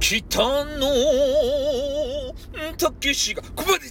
北の。たけしが、こばで